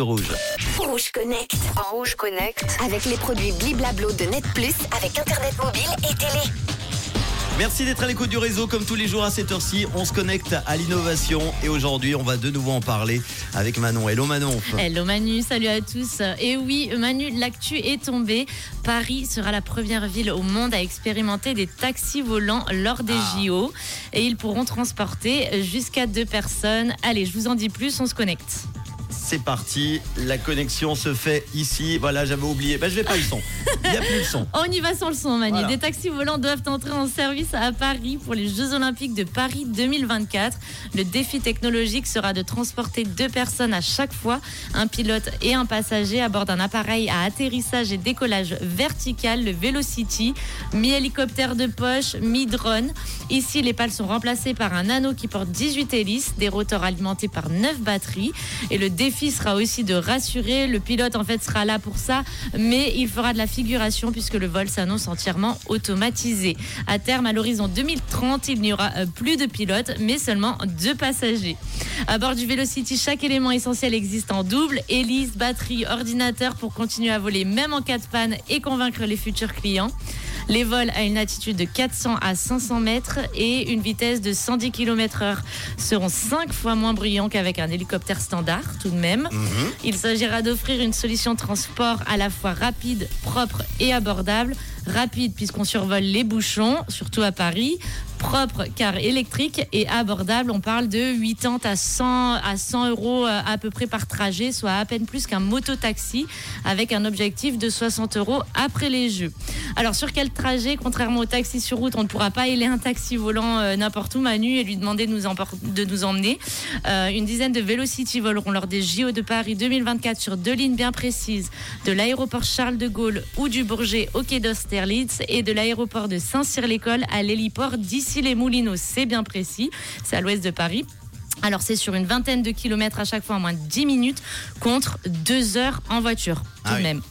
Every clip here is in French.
Rouge. Rouge Connect. En Rouge Connect. Avec les produits Bliblablo de Net Plus, avec Internet mobile et télé. Merci d'être à l'écoute du réseau comme tous les jours à cette heure-ci. On se connecte à l'innovation et aujourd'hui on va de nouveau en parler avec Manon. Hello Manon. Hello Manu, salut à tous. Et oui, Manu, l'actu est tombée. Paris sera la première ville au monde à expérimenter des taxis volants lors des Ah. JO et ils pourront transporter jusqu'à deux personnes. Allez, je vous en dis plus, on se connecte. C'est parti, la connexion se fait ici. Voilà, j'avais oublié. Ben, je vais pas le son. Il n'y a plus le son. On y va sans le son, Manu. Voilà. Des taxis volants doivent entrer en service à Paris pour les Jeux Olympiques de Paris 2024. Le défi technologique sera de transporter deux personnes à chaque fois, un pilote et un passager à bord d'un appareil à atterrissage et décollage vertical, le Velocity, mi-hélicoptère de poche, mi-drone. Ici, les pales sont remplacées par un anneau qui porte 18 hélices, des rotors alimentés par 9 batteries. Et le défi sera aussi de rassurer. Le pilote, en fait, sera là pour ça, mais il fera de la figuration puisque le vol s'annonce entièrement automatisé. À terme, à l'horizon 2030, il n'y aura euh, plus de pilotes, mais seulement deux passagers. À bord du Velocity, chaque élément essentiel existe en double hélice, batterie, ordinateur pour continuer à voler même en cas de panne et convaincre les futurs clients. Les vols à une altitude de 400 à 500 mètres et une vitesse de 110 km/h seront 5 fois moins bruyants qu'avec un hélicoptère standard, tout de même. Il s'agira d'offrir une solution de transport à la fois rapide, propre et abordable. Rapide puisqu'on survole les bouchons, surtout à Paris. Propre car électrique et abordable, on parle de 80 à 100, à 100 euros euh, à peu près par trajet, soit à peine plus qu'un mototaxi avec un objectif de 60 euros après les jeux. Alors sur quel trajet, contrairement au taxi sur route, on ne pourra pas ailer un taxi volant euh, n'importe où Manu et lui demander de nous, emmener. Euh, une dizaine de Velocity voleront lors des JO de Paris 2024 sur deux lignes bien précises, de l'aéroport Charles de Gaulle ou du Bourget au quai d'Austerlitz et de l'aéroport de Saint-Cyr-l'École à l'héliport d'Issy-les-Moulineaux. C'est bien précis, c'est à l'ouest de Paris. Alors c'est sur une vingtaine de kilomètres à chaque fois en moins de 10 minutes contre 2 heures en voiture tout Ah de oui. même.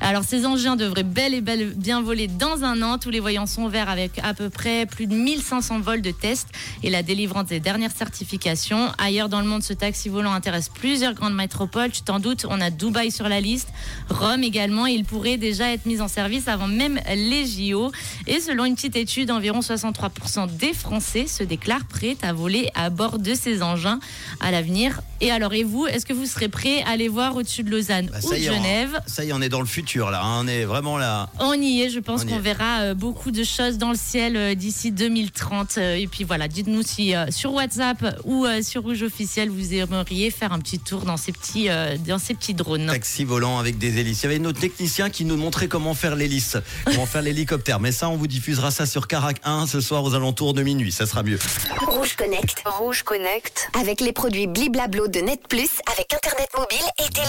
Alors ces engins devraient bel et bel bien voler dans un an. Tous les voyants sont verts avec à peu près plus de 1500 vols de tests et la délivrance des dernières certifications. Ailleurs dans le monde, ce taxi volant intéresse plusieurs grandes métropoles. Tu t'en doutes, on a Dubaï sur la liste, Rome également. Il pourrait déjà être mis en service avant même les JO. Et selon une petite étude, environ 63% des Français se déclarent prêts à voler à bord de ces engins à l'avenir. Et alors, et vous, est-ce que vous serez prêts à aller voir au-dessus de Lausanne Bah, ou de Genève ça y est, on est dans le futur là. hein. On est vraiment là. on y est, je pense qu'on verra euh, beaucoup de choses dans le ciel euh, d'ici 2030. Euh, et puis voilà, dites-nous si sur WhatsApp ou sur Rouge Officiel, vous aimeriez faire un petit tour dans ces petits, dans ces petits drones. Taxi volant avec des hélices. Il y avait notre technicien qui nous montrait comment faire l'hélice, comment faire l'hélicoptère. Mais ça, on vous diffusera ça sur Carac 1 ce soir aux alentours de minuit. Ça sera mieux. Rouge Connect. Rouge Connect. Avec les produits Bliblablo de Net Plus, avec Internet mobile et télé.